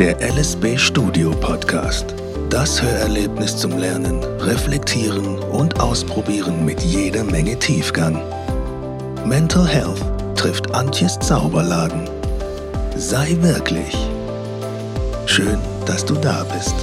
Der LSB Studio Podcast. Das Hörerlebnis zum Lernen, Reflektieren und Ausprobieren mit jeder Menge Tiefgang. Mental Health trifft Antjes Zauberladen. Sei wirklich. Schön, dass du da bist.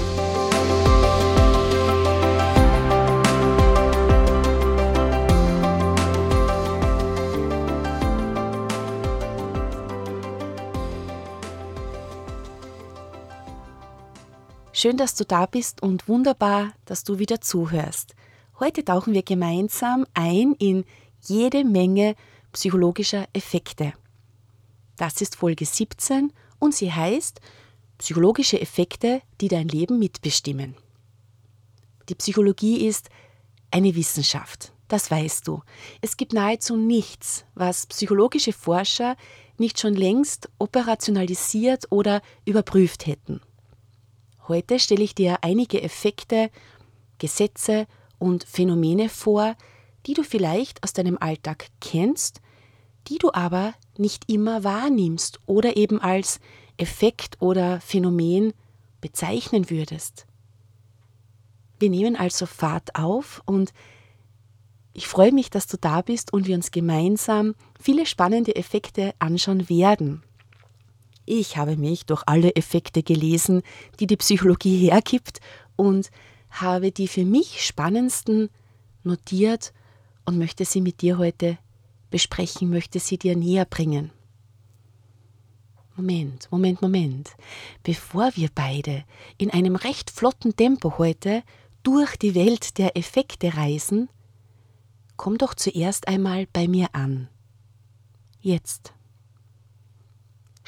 Schön, dass du da bist und wunderbar, dass du wieder zuhörst. Heute tauchen wir gemeinsam ein in jede Menge psychologischer Effekte. Das ist Folge 17 und sie heißt Psychologische Effekte, die dein Leben mitbestimmen. Die Psychologie ist eine Wissenschaft, das weißt du. Es gibt nahezu nichts, was psychologische Forscher nicht schon längst operationalisiert oder überprüft hätten. Heute stelle ich dir einige Effekte, Gesetze und Phänomene vor, die du vielleicht aus deinem Alltag kennst, die du aber nicht immer wahrnimmst oder eben als Effekt oder Phänomen bezeichnen würdest. Wir nehmen also Fahrt auf und ich freue mich, dass du da bist und wir uns gemeinsam viele spannende Effekte anschauen werden. Ich habe mich durch alle Effekte gelesen, die die Psychologie hergibt und habe die für mich spannendsten notiert und möchte sie mit dir heute besprechen, möchte sie dir näher bringen. Moment, Moment, Moment. Bevor wir beide in einem recht flotten Tempo heute durch die Welt der Effekte reisen, komm doch zuerst einmal bei mir an. Jetzt.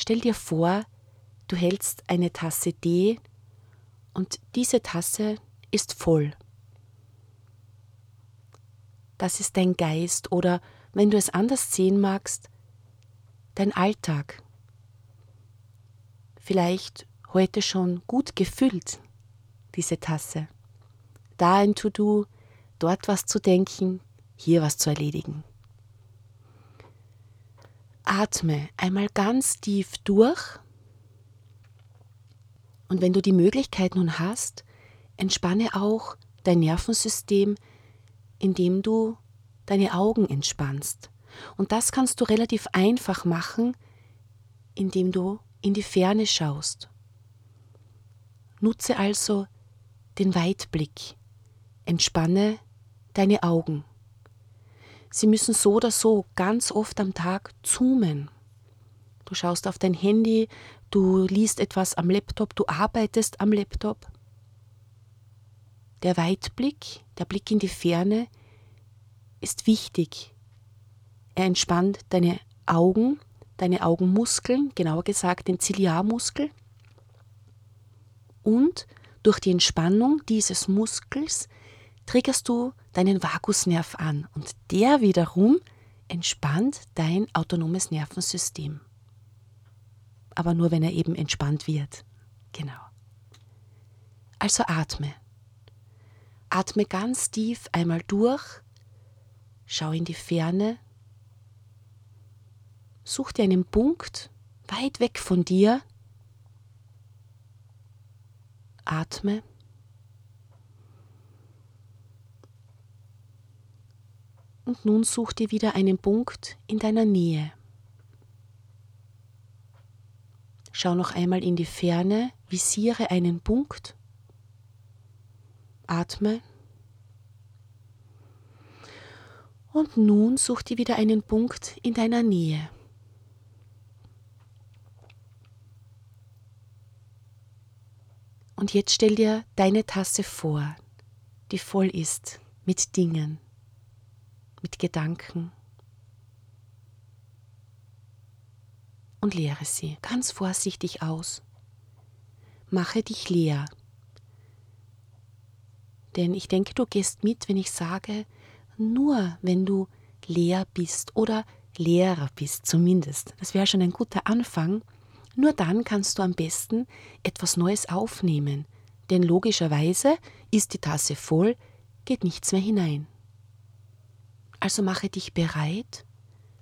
Stell dir vor, du hältst eine Tasse Tee und diese Tasse ist voll. Das ist dein Geist oder, wenn du es anders sehen magst, dein Alltag. Vielleicht heute schon gut gefüllt, diese Tasse. Da ein To-Do, dort was zu denken, hier was zu erledigen. Atme einmal ganz tief durch. Und wenn du die Möglichkeit nun hast, entspanne auch dein Nervensystem, indem du deine Augen entspannst. Und das kannst du relativ einfach machen, indem du in die Ferne schaust. Nutze also den Weitblick. Entspanne deine Augen. Sie müssen so oder so ganz oft am Tag zoomen. Du schaust auf dein Handy, du liest etwas am Laptop, du arbeitest am Laptop. Der Weitblick, der Blick in die Ferne ist wichtig. Er entspannt deine Augen, deine Augenmuskeln, genauer gesagt den Ziliarmuskel. Und durch die Entspannung dieses Muskels triggerst du deinen Vagusnerv an und der wiederum entspannt dein autonomes Nervensystem. Aber nur, wenn er eben entspannt wird. Genau. Also atme. Atme ganz tief einmal durch, schau in die Ferne, such dir einen Punkt weit weg von dir, atme und nun such dir wieder einen Punkt in deiner Nähe. Schau noch einmal in die Ferne, visiere einen Punkt, atme und nun such dir wieder einen Punkt in deiner Nähe. Und jetzt stell dir deine Tasse vor, die voll ist mit Dingen mit Gedanken und leere sie ganz vorsichtig aus. Mache dich leer. Denn ich denke, du gehst mit, wenn ich sage, nur wenn du leer bist oder leerer bist zumindest. Das wäre schon ein guter Anfang. Nur dann kannst du am besten etwas Neues aufnehmen. Denn logischerweise ist die Tasse voll, geht nichts mehr hinein. Also mache dich bereit,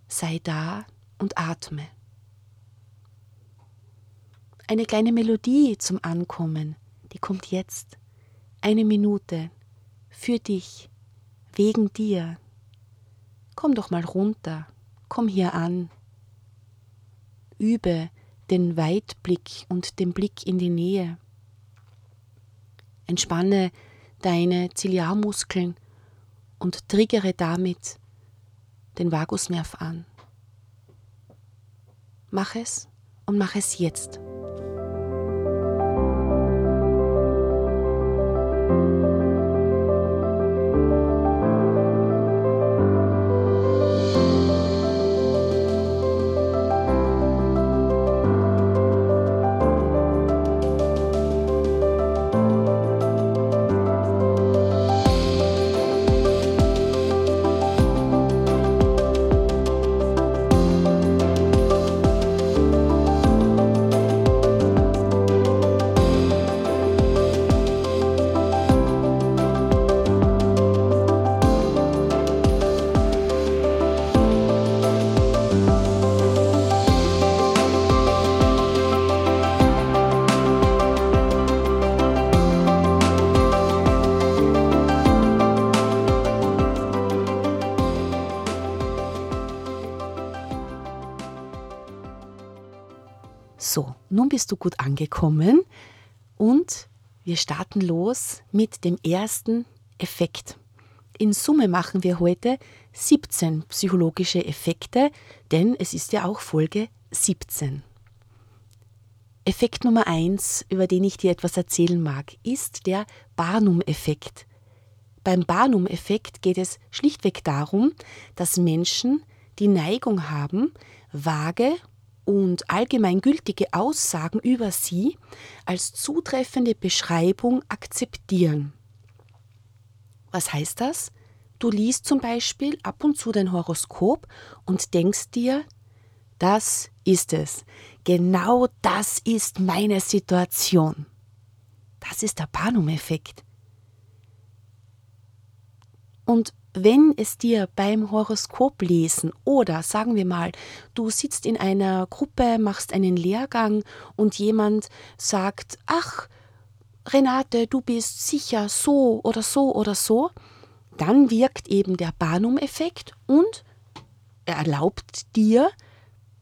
sei da und atme. eine kleine Melodie zum Ankommen. Die kommt jetzt. Eine Minute. Für dich. Wegen dir. Komm doch mal runter. Komm hier an. Übe den Weitblick und den Blick in die Nähe. Entspanne deine Ziliarmuskeln und triggere damit den Vagusnerv an. Mach es und mach es jetzt. Bist du gut angekommen und wir starten los mit dem ersten Effekt. In Summe machen wir heute 17 psychologische Effekte, denn es ist ja auch Folge 17. Effekt Nummer 1, über den ich dir etwas erzählen mag, ist der Barnum-Effekt. Beim Barnum-Effekt geht es schlichtweg darum, dass Menschen die Neigung haben, vage und allgemeingültige Aussagen über sie als zutreffende Beschreibung akzeptieren. Was heißt das? Du liest zum Beispiel ab und zu dein Horoskop und denkst dir, das ist es. Genau das ist meine Situation. Das ist der Barnum-Effekt. Und wenn es dir beim Horoskop lesen oder sagen wir mal, du sitzt in einer Gruppe, machst einen Lehrgang und jemand sagt, ach, Renate, du bist sicher so oder so oder so, dann wirkt eben der Barnum-Effekt und er erlaubt dir,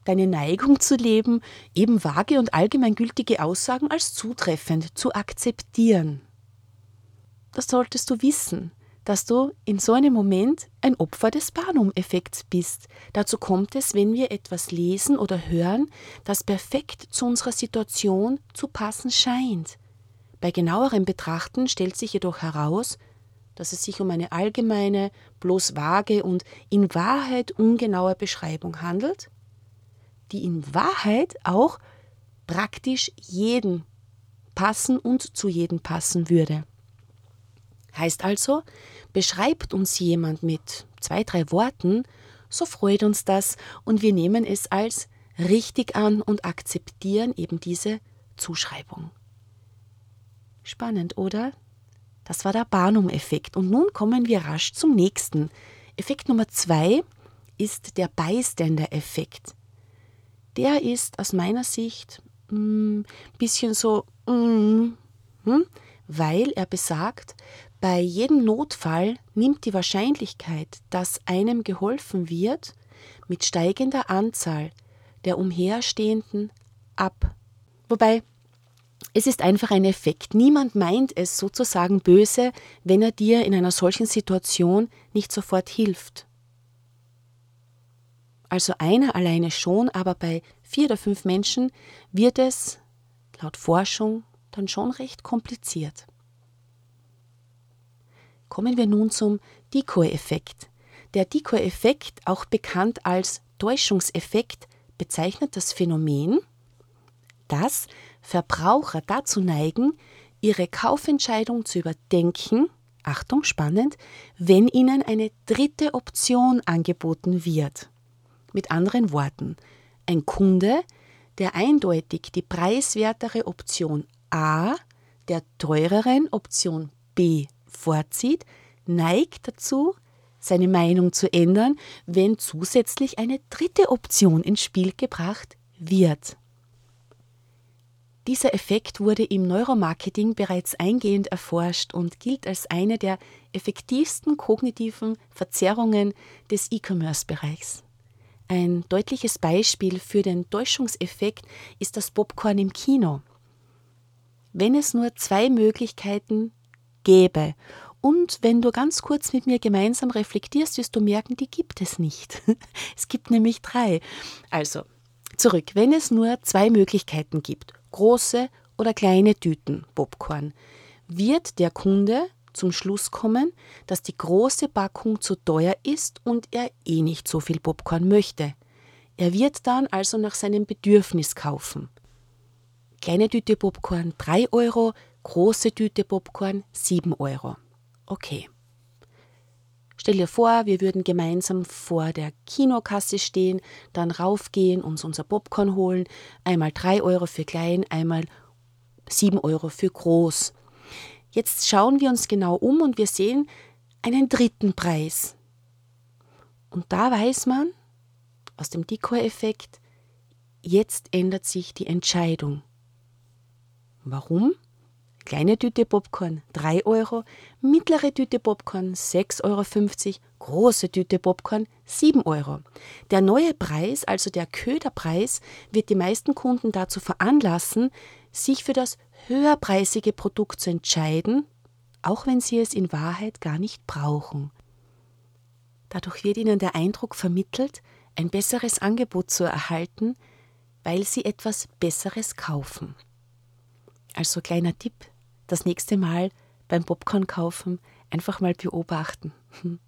deine Neigung zu leben, eben vage und allgemeingültige Aussagen als zutreffend zu akzeptieren. Das solltest du wissen dass du in so einem Moment ein Opfer des Barnum-Effekts bist. Dazu kommt es, wenn wir etwas lesen oder hören, das perfekt zu unserer Situation zu passen scheint. Bei genauerem Betrachten stellt sich jedoch heraus, dass es sich um eine allgemeine, bloß vage und in Wahrheit ungenaue Beschreibung handelt, die in Wahrheit auch praktisch jeden passen und zu jedem passen würde. Heißt also, beschreibt uns jemand mit zwei, drei Worten, so freut uns das und wir nehmen es als richtig an und akzeptieren eben diese Zuschreibung. Spannend, oder? Das war der Barnum-Effekt. Und nun kommen wir rasch zum nächsten. Effekt Nummer zwei ist der Bystander-Effekt. Der ist aus meiner Sicht ein mm, bisschen so, mm, hm, weil er besagt, bei jedem Notfall nimmt die Wahrscheinlichkeit, dass einem geholfen wird, mit steigender Anzahl der Umherstehenden ab. Wobei es ist einfach ein Effekt. Niemand meint es sozusagen böse, wenn er dir in einer solchen Situation nicht sofort hilft. Also einer alleine schon, aber bei vier oder fünf Menschen wird es laut Forschung dann schon recht kompliziert. Kommen wir nun zum Decoy-Effekt. Der Decoy-Effekt, auch bekannt als Täuschungseffekt, bezeichnet das Phänomen, dass Verbraucher dazu neigen, ihre Kaufentscheidung zu überdenken, Achtung spannend, wenn ihnen eine dritte Option angeboten wird. Mit anderen Worten, ein Kunde, der eindeutig die preiswertere Option A der teureren Option B vorzieht, neigt dazu, seine Meinung zu ändern, wenn zusätzlich eine dritte Option ins Spiel gebracht wird. Dieser Effekt wurde im Neuromarketing bereits eingehend erforscht und gilt als eine der effektivsten kognitiven Verzerrungen des E-Commerce-Bereichs. Ein deutliches Beispiel für den Täuschungseffekt ist das Popcorn im Kino. Wenn es nur zwei Möglichkeiten gäbe und wenn du ganz kurz mit mir gemeinsam reflektierst, wirst du merken, die gibt es nicht. Es gibt nämlich drei. Also, zurück. Wenn es nur zwei Möglichkeiten gibt, große oder kleine Tüten Popcorn, wird der Kunde zum Schluss kommen, dass die große Packung zu teuer ist und er eh nicht so viel Popcorn möchte. Er wird dann also nach seinem Bedürfnis kaufen. Kleine Tüte Popcorn 3 Euro, große Tüte Popcorn 7 Euro. Okay. Stell dir vor, wir würden gemeinsam vor der Kinokasse stehen, dann raufgehen, uns unser Popcorn holen, einmal 3 Euro für klein, einmal 7 Euro für groß. Jetzt schauen wir uns genau um und wir sehen einen dritten Preis. Und da weiß man aus dem Decoy-Effekt, jetzt ändert sich die Entscheidung. Warum? Kleine Tüte Popcorn 3 Euro, mittlere Tüte Popcorn 6,50 Euro, große Tüte Popcorn 7 Euro. Der neue Preis, also der Köderpreis, wird die meisten Kunden dazu veranlassen, sich für das höherpreisige Produkt zu entscheiden, auch wenn sie es in Wahrheit gar nicht brauchen. Dadurch wird ihnen der Eindruck vermittelt, ein besseres Angebot zu erhalten, weil sie etwas Besseres kaufen. Also kleiner Tipp, das nächste Mal beim Popcorn kaufen einfach mal beobachten.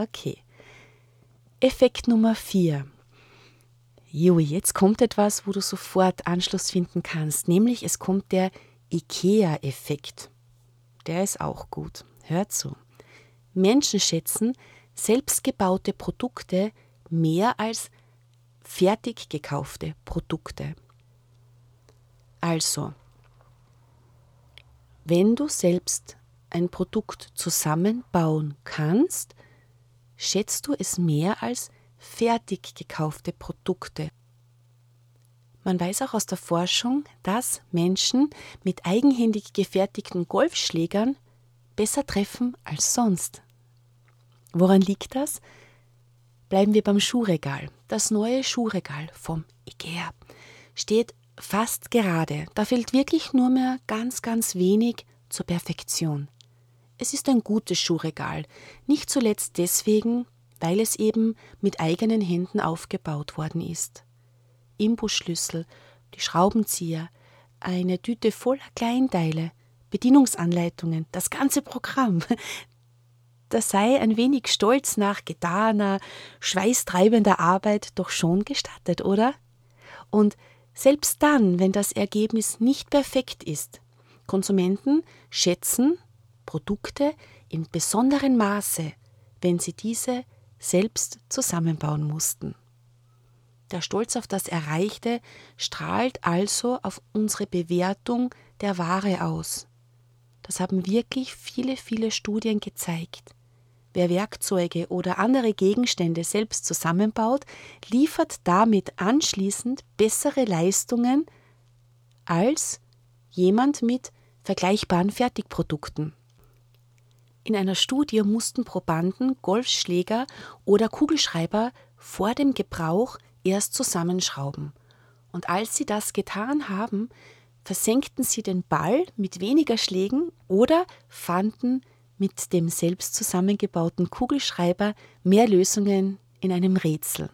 Okay. Effekt Nummer 4. Jo, jetzt kommt etwas, wo du sofort Anschluss finden kannst, nämlich es kommt der IKEA-Effekt. Der ist auch gut. Hör zu. Menschen schätzen selbstgebaute Produkte mehr als fertig gekaufte Produkte. Also, wenn du selbst ein Produkt zusammenbauen kannst, schätzt du es mehr als fertig gekaufte Produkte. Man weiß auch aus der Forschung, dass Menschen mit eigenhändig gefertigten Golfschlägern besser treffen als sonst. Woran liegt das? Bleiben wir beim Schuhregal. Das neue Schuhregal vom IKEA steht fast gerade. Da fehlt wirklich nur mehr ganz, ganz wenig zur Perfektion. Es ist ein gutes Schuhregal, nicht zuletzt deswegen, weil es eben mit eigenen Händen aufgebaut worden ist. Imbusschlüssel, die Schraubenzieher, eine Tüte voller Kleinteile, Bedienungsanleitungen, das ganze Programm. Da sei ein wenig Stolz nach getaner, schweißtreibender Arbeit doch schon gestattet, oder? Und selbst dann, wenn das Ergebnis nicht perfekt ist, Konsumenten schätzen Produkte in besonderem Maße, wenn sie diese selbst zusammenbauen mussten. Der Stolz auf das Erreichte strahlt also auf unsere Bewertung der Ware aus. Das haben wirklich viele, viele Studien gezeigt. Wer Werkzeuge oder andere Gegenstände selbst zusammenbaut, liefert damit anschließend bessere Leistungen als jemand mit vergleichbaren Fertigprodukten. In einer Studie mussten Probanden Golfschläger oder Kugelschreiber vor dem Gebrauch erst zusammenschrauben. Und als sie das getan haben, versenkten sie den Ball mit weniger Schlägen oder fanden mit dem selbst zusammengebauten Kugelschreiber mehr Lösungen in einem Rätsel.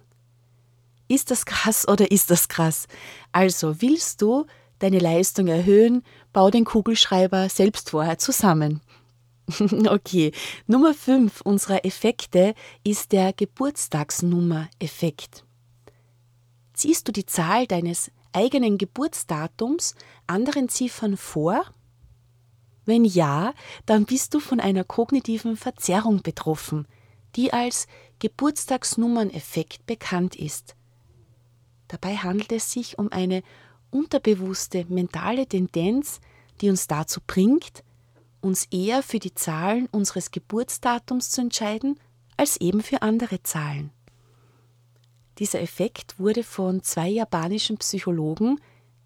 Ist das krass oder ist das krass? Also willst du deine Leistung erhöhen, bau den Kugelschreiber selbst vorher zusammen. Okay, Nummer 5 unserer Effekte ist der Geburtstagsnummer-Effekt. Ziehst du die Zahl deines eigenen Geburtsdatums anderen Ziffern vor? Wenn ja, dann bist du von einer kognitiven Verzerrung betroffen, die als Geburtstagsnummern-Effekt bekannt ist. Dabei handelt es sich um eine unterbewusste mentale Tendenz, die uns dazu bringt, uns eher für die Zahlen unseres Geburtsdatums zu entscheiden, als eben für andere Zahlen. Dieser Effekt wurde von zwei japanischen Psychologen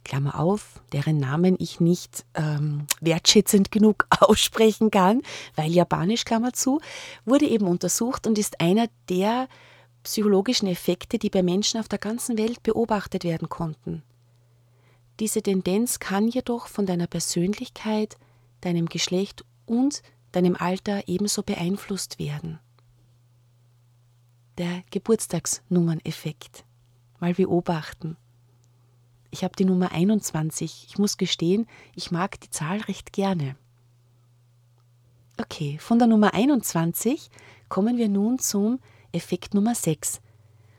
Klammer auf, deren Namen ich nicht ähm, wertschätzend genug aussprechen kann, weil Japanisch, Klammer zu, wurde eben untersucht und ist einer der psychologischen Effekte, die bei Menschen auf der ganzen Welt beobachtet werden konnten. Diese Tendenz kann jedoch von deiner Persönlichkeit, deinem Geschlecht und deinem Alter ebenso beeinflusst werden. Der Geburtstagsnummerneffekt. Mal beobachten. Ich habe die Nummer 21. Ich muss gestehen, ich mag die Zahl recht gerne. Okay, von der Nummer 21 kommen wir nun zum Effekt Nummer 6.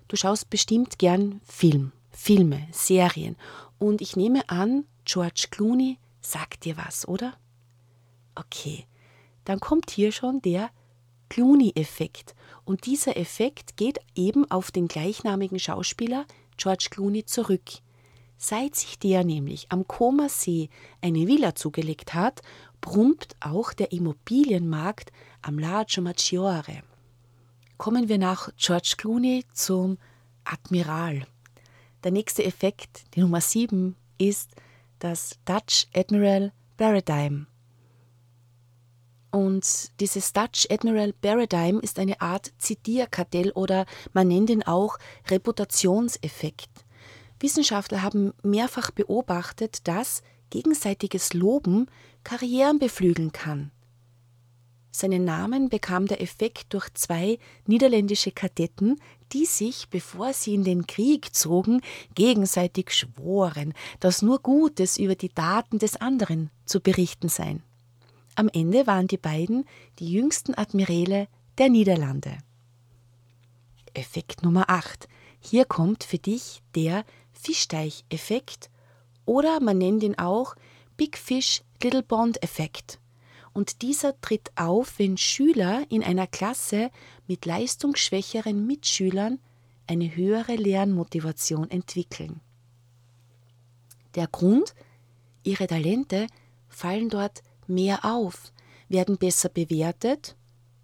Du schaust bestimmt gern Film, Filme, Serien und ich nehme an, George Clooney sagt dir was, oder? Okay, dann kommt hier schon der Clooney-Effekt. Und dieser Effekt geht eben auf den gleichnamigen Schauspieler George Clooney zurück. Seit sich der nämlich am Koma See eine Villa zugelegt hat, brummt auch der Immobilienmarkt am Lago Maggiore. Kommen wir nach George Clooney zum Admiral. Der nächste Effekt, die Nummer 7, ist das Dutch Admiral Paradigm. Und dieses Dutch Admiral Paradigm ist eine Art Zitierkartell oder man nennt ihn auch Reputationseffekt. Wissenschaftler haben mehrfach beobachtet, dass gegenseitiges Loben Karrieren beflügeln kann. Seinen Namen bekam der Effekt durch zwei niederländische Kadetten, die sich, bevor sie in den Krieg zogen, gegenseitig schworen, dass nur Gutes über die Daten des anderen zu berichten sei. Am Ende waren die beiden die jüngsten Admiräle der Niederlande. Effekt Nummer 8. Hier kommt für dich der Fischteich-Effekt oder man nennt ihn auch Big Fish Little Bond Effekt. Und dieser tritt auf, wenn Schüler in einer Klasse mit leistungsschwächeren Mitschülern eine höhere Lernmotivation entwickeln. Der Grund, ihre Talente fallen dort mehr auf, werden besser bewertet,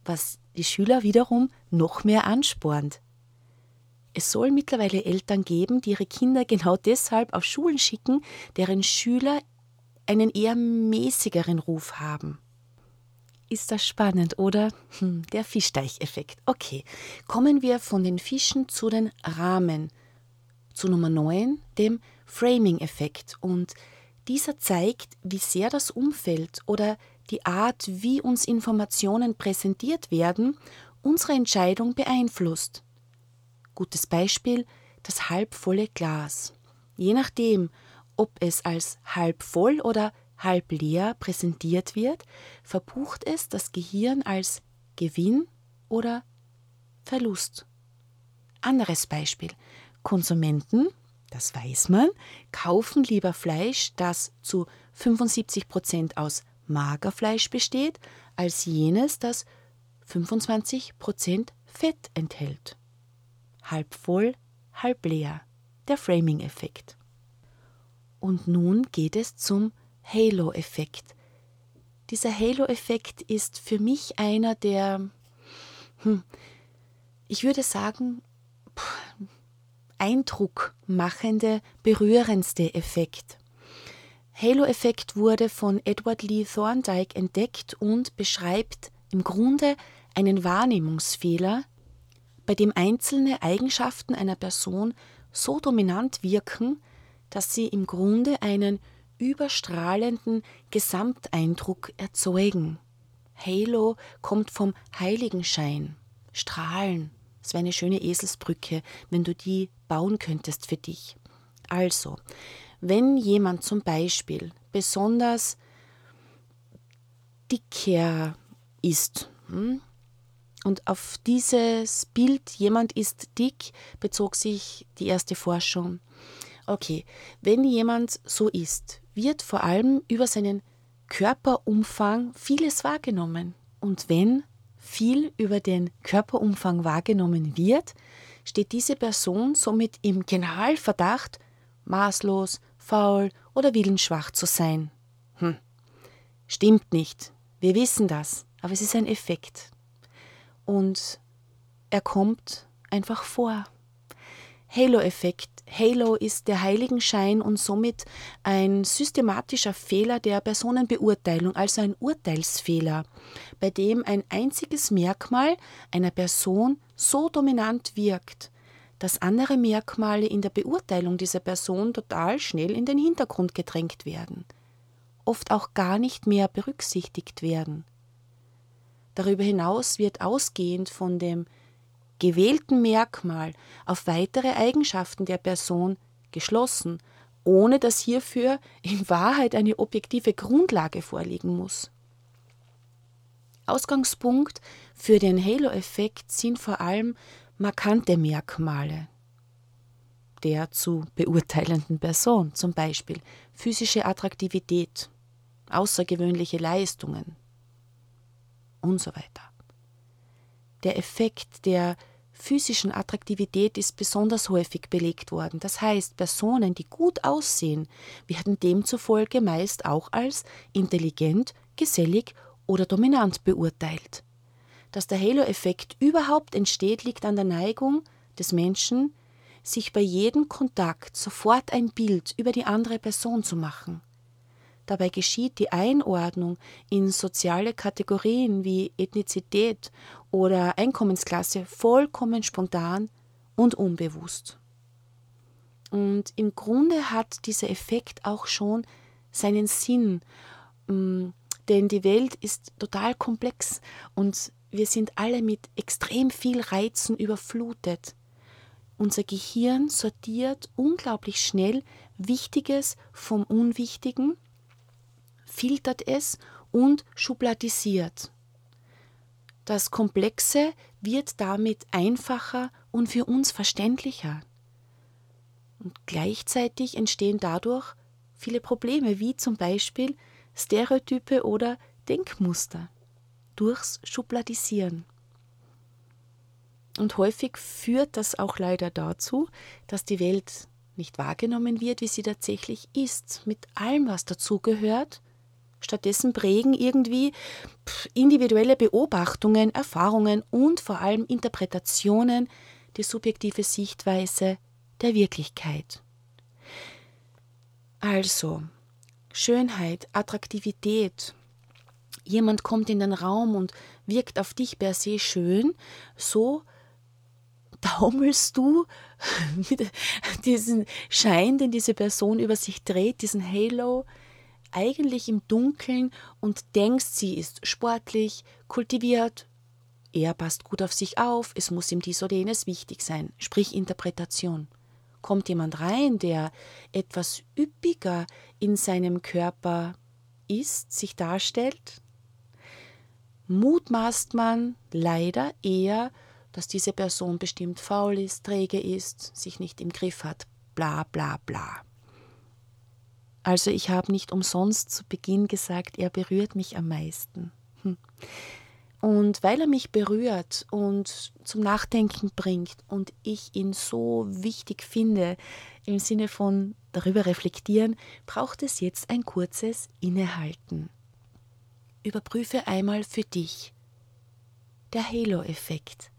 was die Schüler wiederum noch mehr anspornt. Es soll mittlerweile Eltern geben, die ihre Kinder genau deshalb auf Schulen schicken, deren Schüler einen eher mäßigeren Ruf haben. Ist das spannend, oder? Hm, der Fischteicheffekt. Okay, kommen wir von den Fischen zu den Rahmen. Zu Nummer 9, dem Framing-Effekt. Und dieser zeigt, wie sehr das Umfeld oder die Art, wie uns Informationen präsentiert werden, unsere Entscheidung beeinflusst. Gutes Beispiel, das halbvolle Glas. Je nachdem, ob es als halb voll oder halb leer präsentiert wird, verbucht es das Gehirn als Gewinn oder Verlust. Anderes Beispiel. Konsumenten, das weiß man, kaufen lieber Fleisch, das zu 75 Prozent aus Magerfleisch besteht, als jenes, das 25 Prozent Fett enthält halb voll, halb leer, der Framing-Effekt. Und nun geht es zum Halo-Effekt. Dieser Halo-Effekt ist für mich einer der, hm, ich würde sagen, eindruckmachende, berührendste Effekt. Halo-Effekt wurde von Edward Lee Thorndike entdeckt und beschreibt im Grunde einen Wahrnehmungsfehler, bei dem einzelne Eigenschaften einer Person so dominant wirken, dass sie im Grunde einen überstrahlenden Gesamteindruck erzeugen. Halo kommt vom Heiligenschein, Strahlen. Das wäre eine schöne Eselsbrücke, wenn du die bauen könntest für dich. Also, wenn jemand zum Beispiel besonders dicker ist, hm, und auf dieses Bild, jemand ist dick, bezog sich die erste Forschung. Okay, wenn jemand so ist, wird vor allem über seinen Körperumfang vieles wahrgenommen. Und wenn viel über den Körperumfang wahrgenommen wird, steht diese Person somit im Generalverdacht, maßlos, faul oder willensschwach zu sein. Hm. Stimmt nicht. Wir wissen das, aber es ist ein Effekt und er kommt einfach vor. Halo-Effekt. Halo ist der Heiligenschein und somit ein systematischer Fehler der Personenbeurteilung, also ein Urteilsfehler, bei dem ein einziges Merkmal einer Person so dominant wirkt, dass andere Merkmale in der Beurteilung dieser Person total schnell in den Hintergrund gedrängt werden, oft auch gar nicht mehr berücksichtigt werden. Darüber hinaus wird ausgehend von dem gewählten Merkmal auf weitere Eigenschaften der Person geschlossen, ohne dass hierfür in Wahrheit eine objektive Grundlage vorliegen muss. Ausgangspunkt für den Halo-Effekt sind vor allem markante Merkmale der zu beurteilenden Person, zum Beispiel physische Attraktivität, außergewöhnliche Leistungen und so weiter. Der Effekt der physischen Attraktivität ist besonders häufig belegt worden. Das heißt, Personen, die gut aussehen, werden demzufolge meist auch als intelligent, gesellig oder dominant beurteilt. Dass der Halo-Effekt überhaupt entsteht, liegt an der Neigung des Menschen, sich bei jedem Kontakt sofort ein Bild über die andere Person zu machen. Dabei geschieht die Einordnung in soziale Kategorien wie Ethnizität oder Einkommensklasse vollkommen spontan und unbewusst. Und im Grunde hat dieser Effekt auch schon seinen Sinn, mm, denn die Welt ist total komplex und wir sind alle mit extrem viel Reizen überflutet. Unser Gehirn sortiert unglaublich schnell Wichtiges vom Unwichtigen filtert es und schubladisiert. Das Komplexe wird damit einfacher und für uns verständlicher. Und gleichzeitig entstehen dadurch viele Probleme, wie zum Beispiel Stereotype oder Denkmuster durchs Schubladisieren. Und häufig führt das auch leider dazu, dass die Welt nicht wahrgenommen wird, wie sie tatsächlich ist, mit allem, was dazugehört Stattdessen prägen irgendwie individuelle Beobachtungen, Erfahrungen und vor allem Interpretationen die subjektive Sichtweise der Wirklichkeit. Also, Schönheit, Attraktivität, jemand kommt in den Raum und wirkt auf dich per se schön, so taumelst du mit diesem Schein, den diese Person über sich dreht, diesen Halo, eigentlich im Dunkeln und denkst, sie ist sportlich, kultiviert, er passt gut auf sich auf, es muss ihm dies oder jenes wichtig sein, sprich Interpretation. Kommt jemand rein, der etwas üppiger in seinem Körper ist, sich darstellt, mutmaßt man leider eher, dass diese Person bestimmt faul ist, träge ist, sich nicht im Griff hat, bla bla bla. Also ich habe nicht umsonst zu Beginn gesagt, er berührt mich am meisten. Hm. Und weil er mich berührt und zum Nachdenken bringt und ich ihn so wichtig finde, im Sinne von darüber reflektieren, braucht es jetzt ein kurzes Innehalten. Überprüfe einmal für dich. Der Halo-Effekt.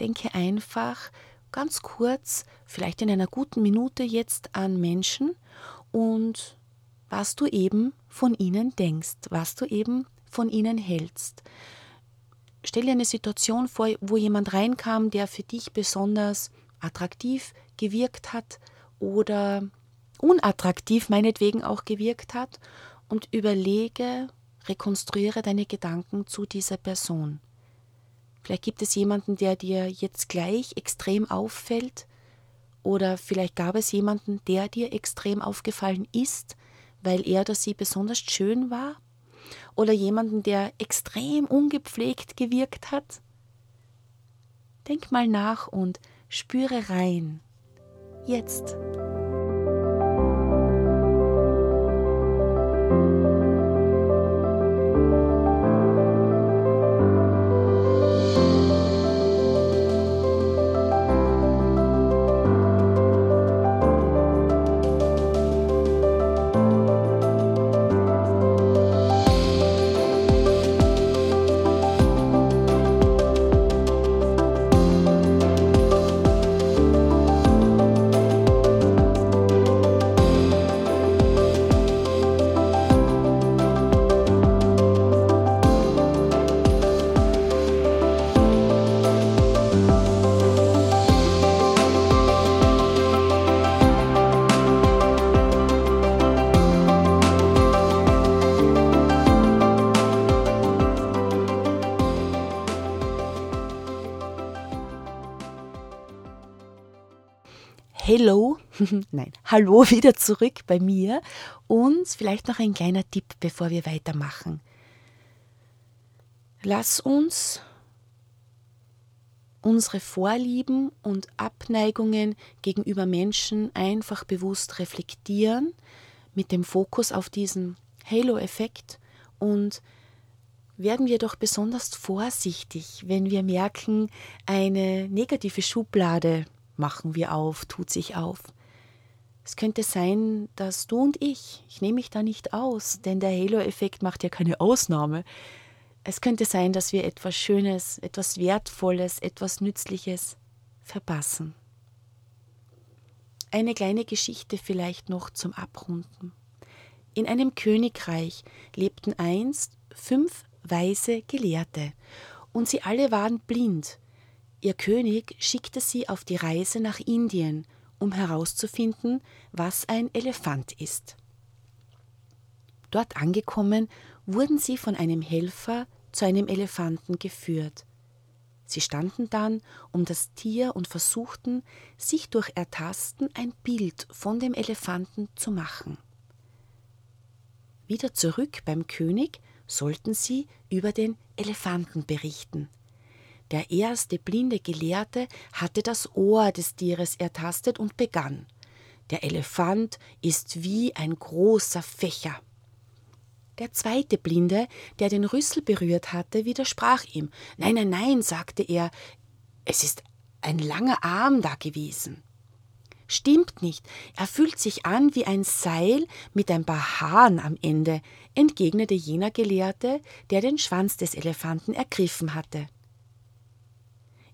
Denke einfach, ganz kurz, vielleicht in einer guten Minute jetzt an Menschen und was du eben von ihnen denkst, was du eben von ihnen hältst. Stell dir eine Situation vor, wo jemand reinkam, der für dich besonders attraktiv gewirkt hat oder unattraktiv meinetwegen auch gewirkt hat und überlege, rekonstruiere deine Gedanken zu dieser Person. Vielleicht gibt es jemanden, der dir jetzt gleich extrem auffällt, oder vielleicht gab es jemanden, der dir extrem aufgefallen ist, weil er oder sie besonders schön war, oder jemanden, der extrem ungepflegt gewirkt hat. Denk mal nach und spüre rein. Jetzt. Hello, nein, hallo wieder zurück bei mir. Und vielleicht noch ein kleiner Tipp, bevor wir weitermachen. Lass uns unsere Vorlieben und Abneigungen gegenüber Menschen einfach bewusst reflektieren mit dem Fokus auf diesen Halo-Effekt. Und werden wir doch besonders vorsichtig, wenn wir merken, eine negative Schublade machen wir auf, tut sich auf. Es könnte sein, dass du und ich, ich nehme mich da nicht aus, denn der Halo-Effekt macht ja keine Ausnahme. Es könnte sein, dass wir etwas Schönes, etwas Wertvolles, etwas Nützliches verpassen. Eine kleine Geschichte vielleicht noch zum Abrunden. In einem Königreich lebten einst fünf weise Gelehrte, und sie alle waren blind. Ihr König schickte sie auf die Reise nach Indien, um herauszufinden, was ein Elefant ist. Dort angekommen, wurden sie von einem Helfer zu einem Elefanten geführt. Sie standen dann um das Tier und versuchten, sich durch Ertasten ein Bild von dem Elefanten zu machen. Wieder zurück beim König sollten sie über den Elefanten berichten. Der erste blinde Gelehrte hatte das Ohr des Tieres ertastet und begann. Der Elefant ist wie ein großer Fächer. Der zweite Blinde, der den Rüssel berührt hatte, widersprach ihm. Nein, nein, nein, sagte er, es ist ein langer Arm da gewesen. Stimmt nicht, er fühlt sich an wie ein Seil mit ein paar Haaren am Ende, entgegnete jener Gelehrte, der den Schwanz des Elefanten ergriffen hatte.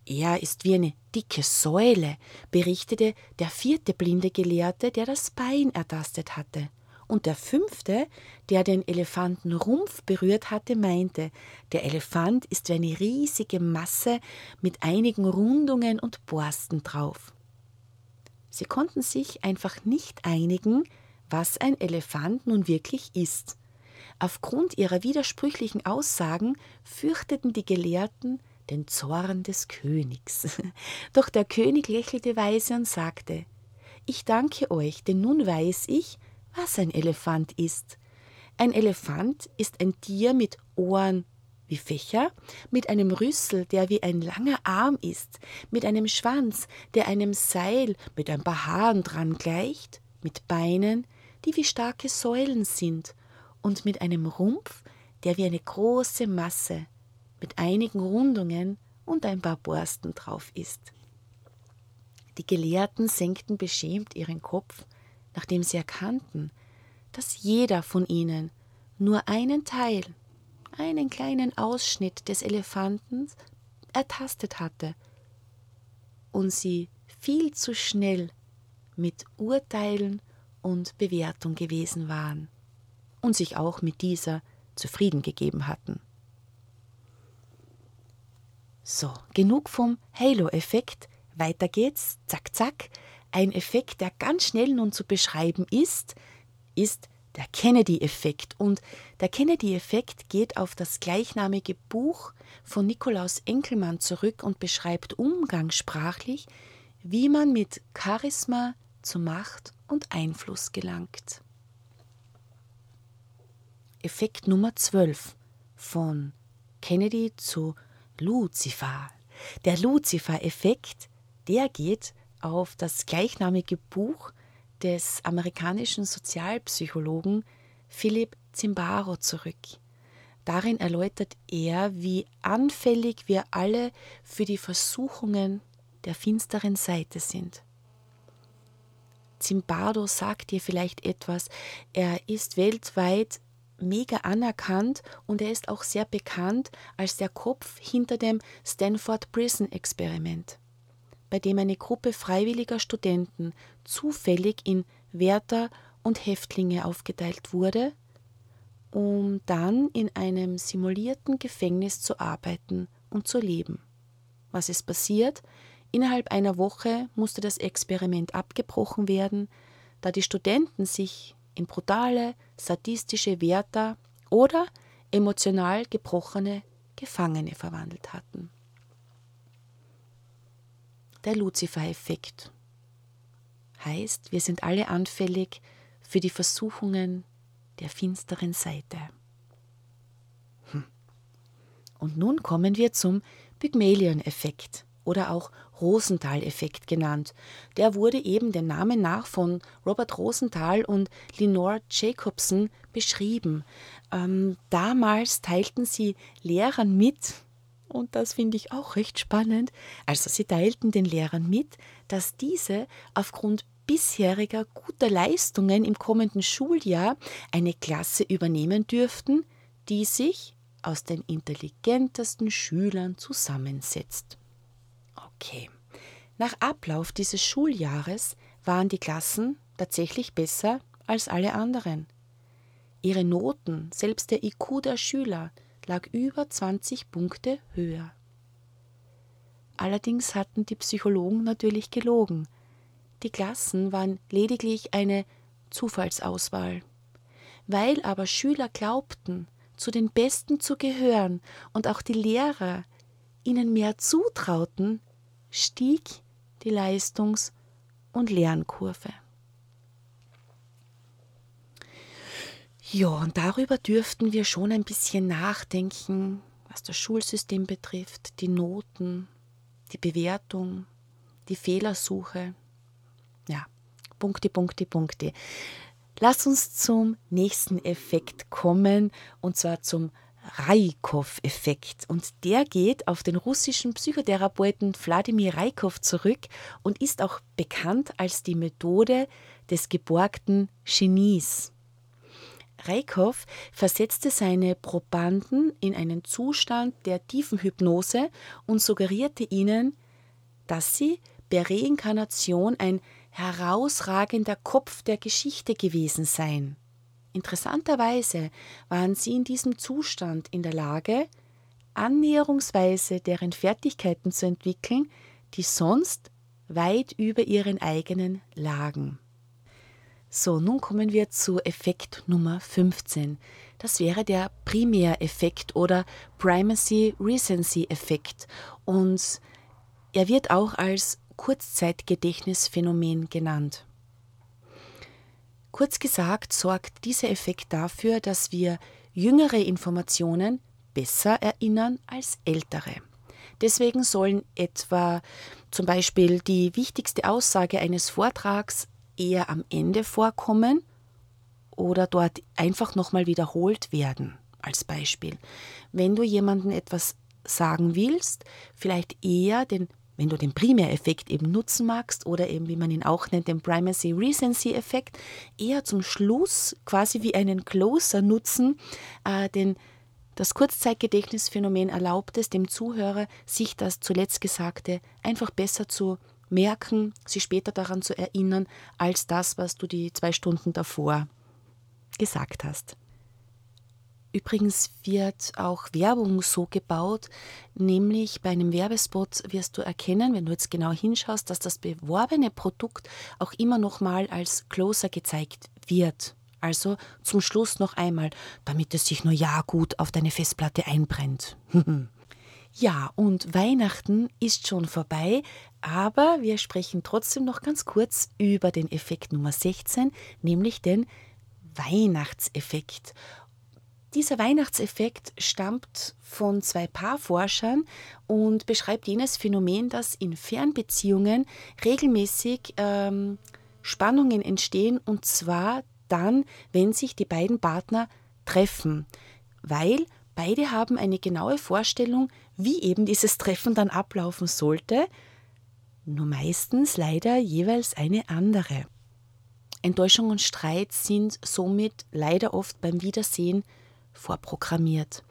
Er ist wie eine dicke Säule, berichtete der vierte blinde Gelehrte, der das Bein ertastet hatte. Und der fünfte, der den Elefantenrumpf berührt hatte, meinte, der Elefant ist wie eine riesige Masse mit einigen Rundungen und Borsten drauf. Sie konnten sich einfach nicht einigen, was ein Elefant nun wirklich ist. Aufgrund ihrer widersprüchlichen Aussagen fürchteten die Gelehrten den Zorn des Königs. Doch der König lächelte weise und sagte Ich danke euch, denn nun weiß ich, was ein Elefant ist. Ein Elefant ist ein Tier mit Ohren wie Fächer, mit einem Rüssel, der wie ein langer Arm ist, mit einem Schwanz, der einem Seil mit ein paar Haaren dran gleicht, mit Beinen, die wie starke Säulen sind, und mit einem Rumpf, der wie eine große Masse, mit einigen Rundungen und ein paar Borsten drauf ist. Die Gelehrten senkten beschämt ihren Kopf, nachdem sie erkannten, dass jeder von ihnen nur einen Teil einen kleinen Ausschnitt des Elefanten ertastet hatte und sie viel zu schnell mit Urteilen und Bewertung gewesen waren und sich auch mit dieser zufrieden gegeben hatten. So, genug vom Halo-Effekt. Weiter geht's. Zack, zack. Ein Effekt, der ganz schnell nun zu beschreiben ist, ist der Kennedy-Effekt. Und der Kennedy-Effekt geht auf das gleichnamige Buch von Nikolaus Enkelmann zurück und beschreibt umgangssprachlich, wie man mit Charisma zu Macht und Einfluss gelangt. Effekt Nummer 12 von Kennedy zu Lucifer. Der Lucifer-Effekt, der geht auf das gleichnamige Buch des amerikanischen Sozialpsychologen Philipp Zimbaro zurück. Darin erläutert er, wie anfällig wir alle für die Versuchungen der finsteren Seite sind. Zimbardo sagt dir vielleicht etwas. Er ist weltweit mega anerkannt und er ist auch sehr bekannt als der Kopf hinter dem Stanford Prison Experiment bei dem eine Gruppe freiwilliger Studenten zufällig in Wärter und Häftlinge aufgeteilt wurde, um dann in einem simulierten Gefängnis zu arbeiten und zu leben. Was ist passiert? Innerhalb einer Woche musste das Experiment abgebrochen werden, da die Studenten sich in brutale, sadistische Wärter oder emotional gebrochene Gefangene verwandelt hatten der Luzifer-Effekt. heißt, wir sind alle anfällig für die Versuchungen der finsteren Seite. Hm. Und nun kommen wir zum Pygmalion-Effekt oder auch Rosenthal-Effekt genannt. Der wurde eben dem Namen nach von Robert Rosenthal und Lenore Jacobson beschrieben. Ähm, damals teilten sie Lehrern mit, und das finde ich auch recht spannend, also sie teilten den Lehrern mit, dass diese aufgrund bisheriger guter Leistungen im kommenden Schuljahr eine Klasse übernehmen dürften, die sich aus den intelligentesten Schülern zusammensetzt. Okay. Nach Ablauf dieses Schuljahres waren die Klassen tatsächlich besser als alle anderen. Ihre Noten, selbst der IQ der Schüler, lag über 20 Punkte höher. Allerdings hatten die Psychologen natürlich gelogen. Die Klassen waren lediglich eine Zufallsauswahl. Weil aber Schüler glaubten, zu den Besten zu gehören und auch die Lehrer ihnen mehr zutrauten, stieg die Leistungs- und Lernkurve. Ja, und darüber dürften wir schon ein bisschen nachdenken, was das Schulsystem betrifft, die Noten, die Bewertung, die Fehlersuche, ja, Punkte, Punkte, Punkte. Lass uns zum nächsten Effekt kommen, und zwar zum Raikow-Effekt. Und der geht auf den russischen Psychotherapeuten Wladimir Raikow zurück und ist auch bekannt als die Methode des geborgten Genies. Raikow versetzte seine Probanden in einen Zustand der tiefen Hypnose und suggerierte ihnen, dass sie bei Reinkarnation ein herausragender Kopf der Geschichte gewesen seien. Interessanterweise waren sie in diesem Zustand in der Lage, annäherungsweise deren Fertigkeiten zu entwickeln, die sonst weit über ihren eigenen lagen. So, nun kommen wir zu Effekt Nummer 15. Das wäre der Primäreffekt oder Primacy Recency Effekt und er wird auch als Kurzzeitgedächtnisphänomen genannt. Kurz gesagt sorgt dieser Effekt dafür, dass wir jüngere Informationen besser erinnern als ältere. Deswegen sollen etwa zum Beispiel die wichtigste Aussage eines Vortrags eher am Ende vorkommen oder dort einfach nochmal wiederholt werden, als Beispiel. Wenn du jemandem etwas sagen willst, vielleicht eher den wenn du den Primäreffekt eben nutzen magst oder eben, wie man ihn auch nennt, den Primacy Recency Effekt, eher zum Schluss quasi wie einen Closer nutzen, äh, denn das Kurzzeitgedächtnisphänomen erlaubt es dem Zuhörer, sich das zuletzt Gesagte einfach besser zu merken, sich später daran zu erinnern, als das, was du die zwei Stunden davor gesagt hast. Übrigens wird auch Werbung so gebaut, nämlich bei einem Werbespot wirst du erkennen, wenn du jetzt genau hinschaust, dass das beworbene Produkt auch immer noch mal als Closer gezeigt wird. Also zum Schluss noch einmal, damit es sich nur ja gut auf deine Festplatte einbrennt. ja, und Weihnachten ist schon vorbei, aber wir sprechen trotzdem noch ganz kurz über den Effekt Nummer 16, nämlich den Weihnachtseffekt. Dieser Weihnachtseffekt stammt von zwei Paarforschern und beschreibt jenes Phänomen, dass in Fernbeziehungen regelmäßig ähm, Spannungen entstehen und zwar dann, wenn sich die beiden Partner treffen, weil beide haben eine genaue Vorstellung, wie eben dieses Treffen dann ablaufen sollte, nur meistens leider jeweils eine andere. Enttäuschung und Streit sind somit leider oft beim Wiedersehen vorprogrammiert.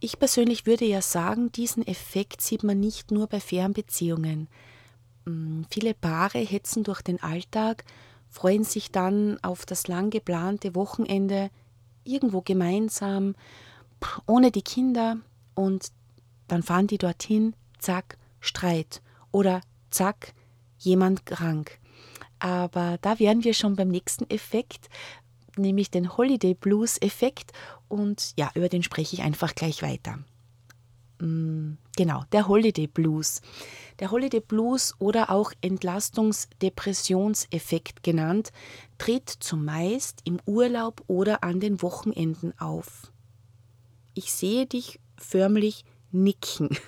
Ich persönlich würde ja sagen, diesen Effekt sieht man nicht nur bei Fernbeziehungen. Mm, viele Paare hetzen durch den Alltag, freuen sich dann auf das lang geplante Wochenende irgendwo gemeinsam, ohne die Kinder und dann fahren die dorthin, zack, Streit oder zack, jemand krank. Aber da wären wir schon beim nächsten Effekt, nämlich den Holiday Blues Effekt und ja, über den spreche ich einfach gleich weiter. Mm, genau, der Holiday Blues. Der Holiday Blues oder auch Entlastungsdepressionseffekt genannt, tritt zumeist im Urlaub oder an den Wochenenden auf. Ich sehe dich förmlich nicken,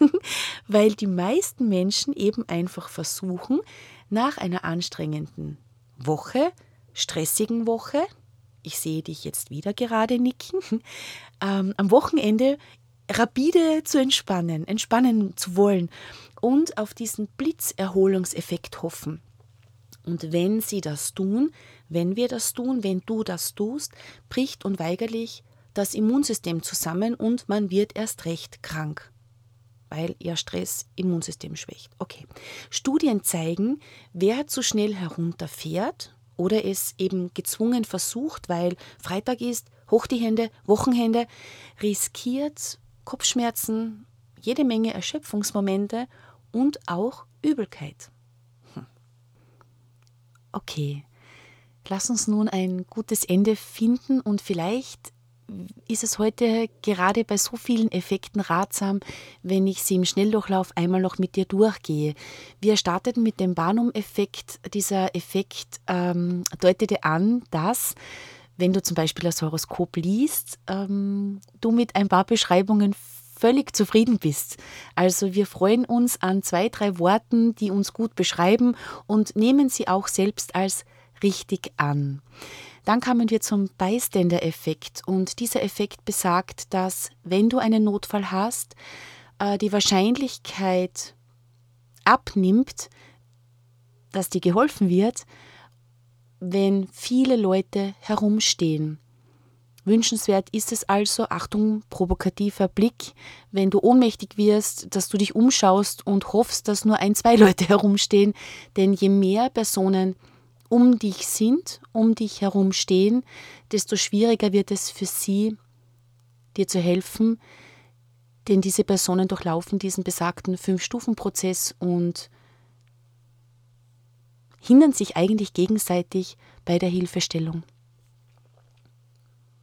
weil die meisten Menschen eben einfach versuchen, nach einer anstrengenden Woche, stressigen Woche, ich sehe dich jetzt wieder gerade nicken, ähm, am Wochenende rapide zu entspannen, entspannen zu wollen und auf diesen Blitzerholungseffekt hoffen. Und wenn sie das tun, wenn wir das tun, wenn du das tust, bricht unweigerlich das Immunsystem zusammen und man wird erst recht krank, weil ja Stress Immunsystem schwächt. Okay. Studien zeigen, wer zu schnell herunterfährt oder es eben gezwungen versucht, weil Freitag ist, hoch die Hände, Wochenhände, riskiert Kopfschmerzen, jede Menge Erschöpfungsmomente und auch Übelkeit. Hm. Okay, lass uns nun ein gutes Ende finden und vielleicht ist es heute gerade bei so vielen Effekten ratsam, wenn ich sie im Schnelldurchlauf einmal noch mit dir durchgehe. Wir starteten mit dem Barnum-Effekt. Dieser Effekt ähm, deutete an, dass wenn du zum Beispiel das Horoskop liest, ähm, du mit ein paar Beschreibungen völlig zufrieden bist. Also wir freuen uns an zwei, drei Worten, die uns gut beschreiben und nehmen sie auch selbst als richtig an. Dann kamen wir zum Bystander-Effekt und dieser Effekt besagt, dass wenn du einen Notfall hast, äh, die Wahrscheinlichkeit abnimmt, dass dir geholfen wird, wenn viele Leute herumstehen. Wünschenswert ist es also, Achtung, provokativer Blick, wenn du ohnmächtig wirst, dass du dich umschaust und hoffst, dass nur ein, zwei Leute herumstehen, denn je mehr Personen um dich sind, um dich herum stehen, desto schwieriger wird es für sie, dir zu helfen, denn diese Personen durchlaufen diesen besagten Fünf-Stufen-Prozess und hindern sich eigentlich gegenseitig bei der Hilfestellung.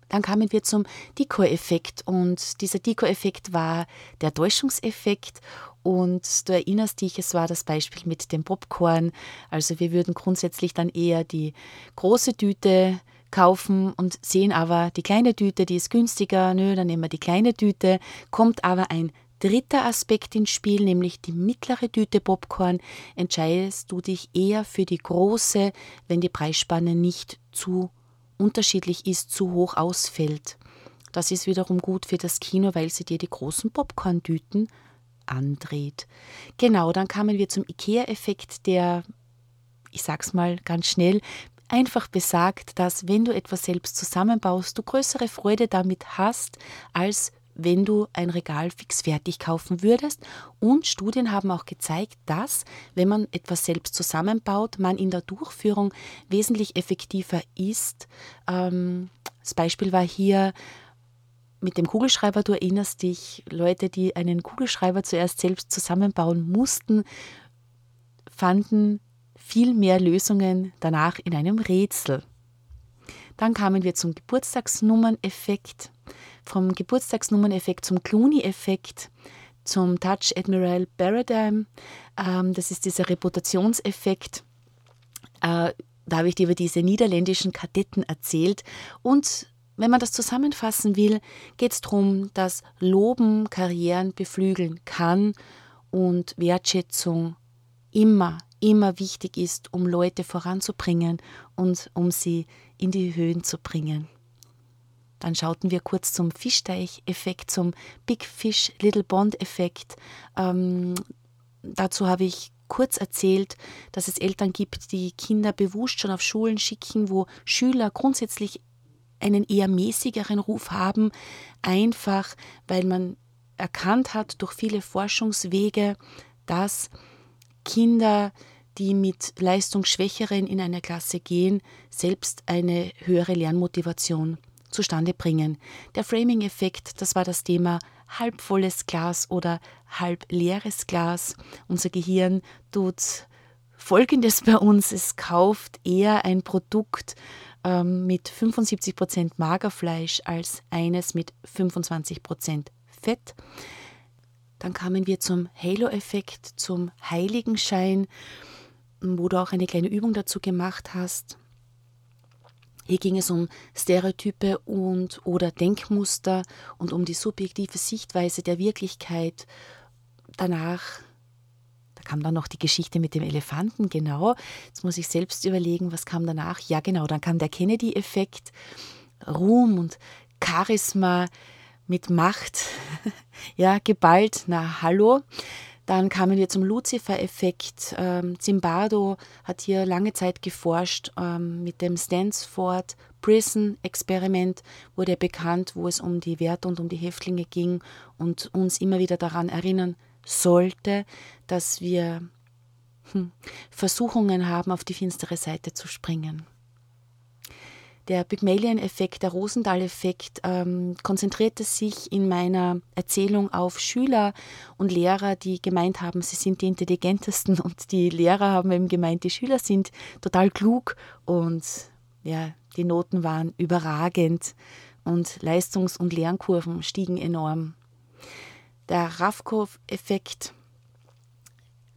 Dann kamen wir zum Decoy-Effekt und dieser Decoy-Effekt war der Täuschungseffekt und du erinnerst dich, es war das Beispiel mit dem Popcorn. Also wir würden grundsätzlich dann eher die große Tüte kaufen und sehen aber die kleine Tüte, die ist günstiger, nö, dann nehmen wir die kleine Tüte, kommt aber ein dritter Aspekt ins Spiel, nämlich die mittlere Tüte Popcorn, entscheidest du dich eher für die große, wenn die Preisspanne nicht zu unterschiedlich ist, zu hoch ausfällt. Das ist wiederum gut für das Kino, weil sie dir die großen Popcorn-Tüten andreht. Genau, dann kamen wir zum IKEA-Effekt, der, ich sag's mal ganz schnell, einfach besagt, dass wenn du etwas selbst zusammenbaust, du größere Freude damit hast, als wenn du ein Regal fix fertig kaufen würdest. Und Studien haben auch gezeigt, dass, wenn man etwas selbst zusammenbaut, man in der Durchführung wesentlich effektiver ist. Ähm, das Beispiel war hier mit dem Kugelschreiber, du erinnerst dich, Leute, die einen Kugelschreiber zuerst selbst zusammenbauen mussten, fanden viel mehr Lösungen danach in einem Rätsel. Dann kamen wir zum Geburtstagsnummerneffekt vom Geburtstagsnummerneffekt zum Clooney-Effekt, zum Touch Admiral Paradigm. Ähm, das ist dieser Reputationseffekt. Äh, da habe ich dir über diese niederländischen Kadetten erzählt. Und wenn man das zusammenfassen will, geht es darum, dass Loben Karrieren beflügeln kann und Wertschätzung immer, immer wichtig ist, um Leute voranzubringen und um sie in die Höhen zu bringen. Dann schauten wir kurz zum Fischteich-Effekt, zum Big Fish Little Bond-Effekt. Ähm, dazu habe ich kurz erzählt, dass es Eltern gibt, die Kinder bewusst schon auf Schulen schicken, wo Schüler grundsätzlich einen eher mäßigeren Ruf haben, einfach weil man erkannt hat durch viele Forschungswege, dass Kinder, die mit Leistungsschwächeren in eine Klasse gehen, selbst eine höhere Lernmotivation zustande bringen. Der Framing-Effekt, das war das Thema halbvolles Glas oder halb leeres Glas. Unser Gehirn tut Folgendes bei uns, es kauft eher ein Produkt ähm, mit 75% Magerfleisch als eines mit 25% Fett. Dann kamen wir zum Halo-Effekt, zum Heiligenschein, wo du auch eine kleine Übung dazu gemacht hast. Hier ging es um Stereotype und oder Denkmuster und um die subjektive Sichtweise der Wirklichkeit. Danach da kam dann noch die Geschichte mit dem Elefanten, genau. Jetzt muss ich selbst überlegen, was kam danach. Ja, genau, dann kam der Kennedy-Effekt, Ruhm und Charisma mit Macht, ja, geballt, na hallo. Dann kamen wir zum Lucifer-Effekt. Ähm, Zimbardo hat hier lange Zeit geforscht ähm, mit dem Stansford Prison-Experiment wurde bekannt, wo es um die Werte und um die Häftlinge ging und uns immer wieder daran erinnern sollte, dass wir hm, Versuchungen haben, auf die finstere Seite zu springen. Der Pygmalion-Effekt, der Rosendahl-Effekt ähm, konzentrierte sich in meiner Erzählung auf Schüler und Lehrer, die gemeint haben, sie sind die intelligentesten und die Lehrer haben eben gemeint, die Schüler sind total klug und ja, die Noten waren überragend und Leistungs- und Lernkurven stiegen enorm. Der Ravkov-Effekt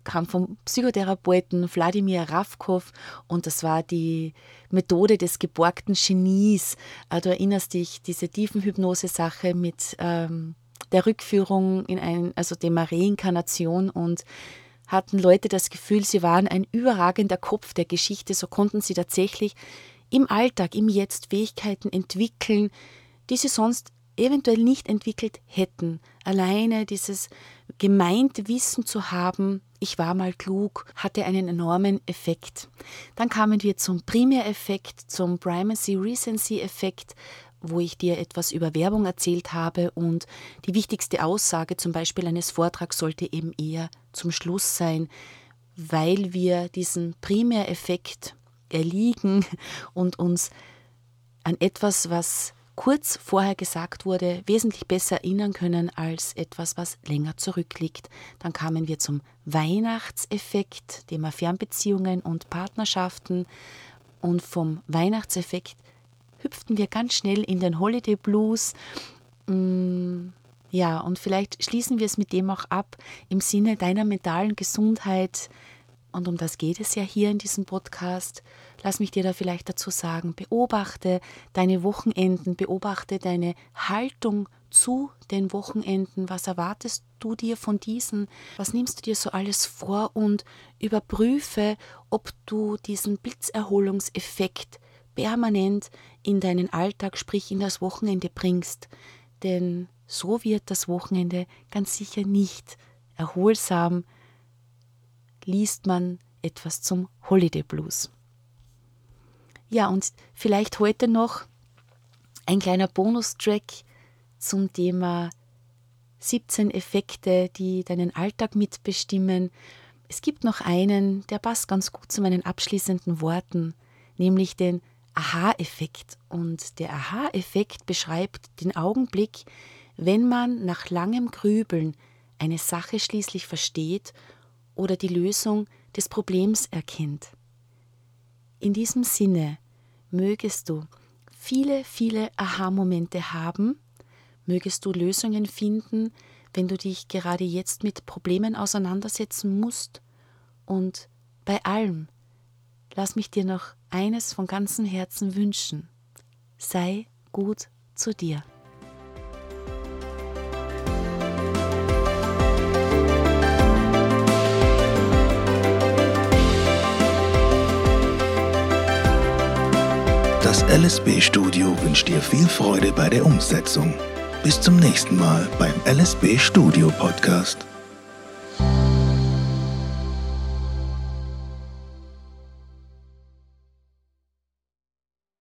kam vom Psychotherapeuten Wladimir Ravkov und das war die Methode des geborgten Genies. Äh, du erinnerst dich, diese Tiefenhypnose-Sache mit ähm, der Rückführung in ein, also Thema Reinkarnation und hatten Leute das Gefühl, sie waren ein überragender Kopf der Geschichte, so konnten sie tatsächlich im Alltag, im Jetzt Fähigkeiten entwickeln, die sie sonst eventuell nicht entwickelt hätten. Alleine dieses gemeinte Wissen zu haben, ich war mal klug, hatte einen enormen Effekt. Dann kamen wir zum Primäreffekt, zum Primacy Recency Effekt, wo ich dir etwas über Werbung erzählt habe und die wichtigste Aussage zum Beispiel eines Vortrags sollte eben eher zum Schluss sein, weil wir diesen Primäreffekt erliegen und uns an etwas, was kurz vorher gesagt wurde, wesentlich besser erinnern können als etwas, was länger zurückliegt. Dann kamen wir zum Weihnachtseffekt, Thema Fernbeziehungen und Partnerschaften. Und vom Weihnachtseffekt hüpften wir ganz schnell in den Holiday Blues. Mm, ja, und vielleicht schließen wir es mit dem auch ab im Sinne deiner mentalen Gesundheit. Und um das geht es ja hier in diesem Podcast. Lass mich dir da vielleicht dazu sagen, beobachte deine Wochenenden, beobachte deine Haltung zu den Wochenenden, was erwartest du dir von diesen, was nimmst du dir so alles vor? Und überprüfe, ob du diesen Blitzerholungseffekt permanent in deinen Alltag, sprich in das Wochenende bringst. Denn so wird das Wochenende ganz sicher nicht erholsam, liest man etwas zum Holiday Blues. Ja, und vielleicht heute noch ein kleiner Bonustrack zum Thema 17 Effekte, die deinen Alltag mitbestimmen. Es gibt noch einen, der passt ganz gut zu meinen abschließenden Worten, nämlich den Aha-Effekt. Und der Aha-Effekt beschreibt den Augenblick, wenn man nach langem Grübeln eine Sache schließlich versteht oder die Lösung des Problems erkennt. In diesem Sinne mögest du viele, viele Aha-Momente haben, mögest du Lösungen finden, wenn du dich gerade jetzt mit Problemen auseinandersetzen musst. Und bei allem, lass mich dir noch eines von ganzem Herzen wünschen. Sei gut zu dir. LSB Studio wünscht dir viel Freude bei der Umsetzung. Bis zum nächsten Mal beim LSB Studio Podcast.